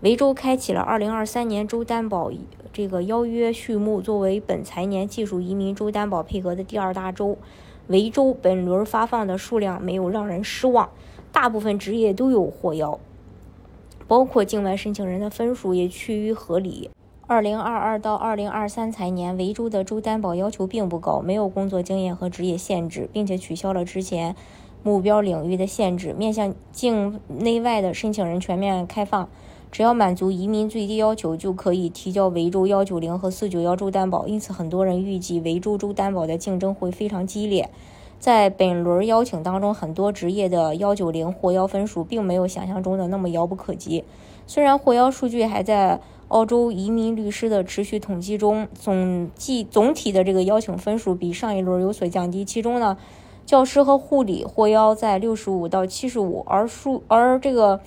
维州开启了2023年州担保这个邀约序幕，作为本财年技术移民州担保配额的第二大州，维州本轮发放的数量没有让人失望，大部分职业都有获邀，包括境外申请人的分数也趋于合理。2022到2023财年，维州的州担保要求并不高，没有工作经验和职业限制，并且取消了之前目标领域的限制，面向境内外的申请人全面开放。只要满足移民最低要求，就可以提交维州幺九零和四九幺州担保。因此，很多人预计维州州担保的竞争会非常激烈。在本轮邀请当中，很多职业的幺九零获邀分数并没有想象中的那么遥不可及。虽然获邀数据还在澳洲移民律师的持续统计中，总计总体的这个邀请分数比上一轮有所降低。其中呢，教师和护理获邀在六十五到七十五，而数而这个。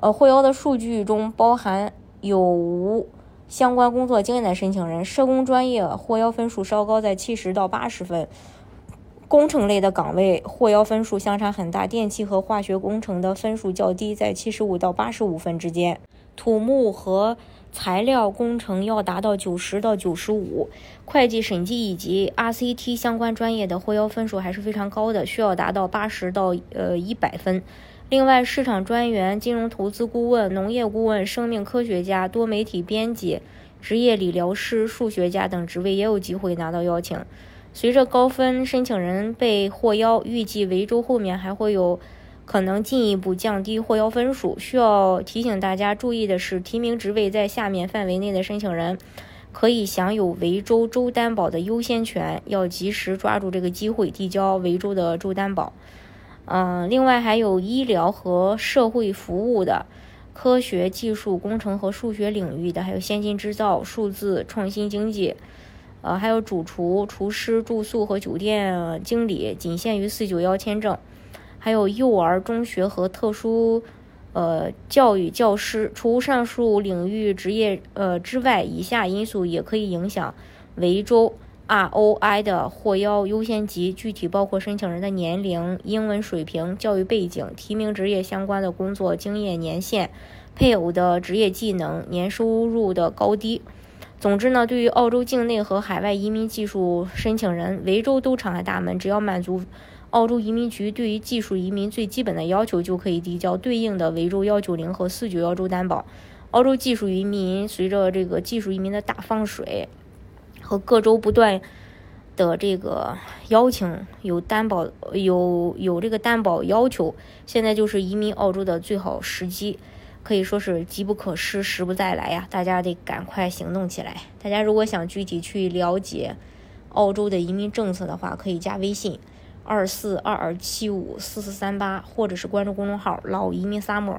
呃，获邀的数据中包含有无相关工作经验的申请人。社工专业获邀分数稍高，在七十到八十分。工程类的岗位获邀分数相差很大，电气和化学工程的分数较低，在七十五到八十五分之间。土木和材料工程要达到九十到九十五。会计审计以及 RCT 相关专业的获邀分数还是非常高的，需要达到八十到呃一百分。另外，市场专员、金融投资顾问、农业顾问、生命科学家、多媒体编辑、职业理疗师、数学家等职位也有机会拿到邀请。随着高分申请人被获邀，预计维州后面还会有可能进一步降低获邀分数。需要提醒大家注意的是，提名职位在下面范围内的申请人可以享有维州州担保的优先权，要及时抓住这个机会递交维州的州担保。嗯，另外还有医疗和社会服务的、科学技术、工程和数学领域的，还有先进制造、数字创新经济，呃，还有主厨、厨师、住宿和酒店经理，仅限于四九幺签证。还有幼儿、中学和特殊呃教育教师。除上述领域职业呃之外，以下因素也可以影响维州。ROI 的获邀优先级具体包括申请人的年龄、英文水平、教育背景、提名职业相关的工作经验年限、配偶的职业技能、年收入的高低。总之呢，对于澳洲境内和海外移民技术申请人，维州都敞开大门，只要满足澳洲移民局对于技术移民最基本的要求，就可以递交对应的维州幺九零和四九幺州担保。澳洲技术移民随着这个技术移民的大放水。和各州不断的这个邀请，有担保，有有这个担保要求，现在就是移民澳洲的最好时机，可以说是机不可失，时不再来呀！大家得赶快行动起来。大家如果想具体去了解澳洲的移民政策的话，可以加微信二四二二七五四四三八，或者是关注公众号“老移民 summer”。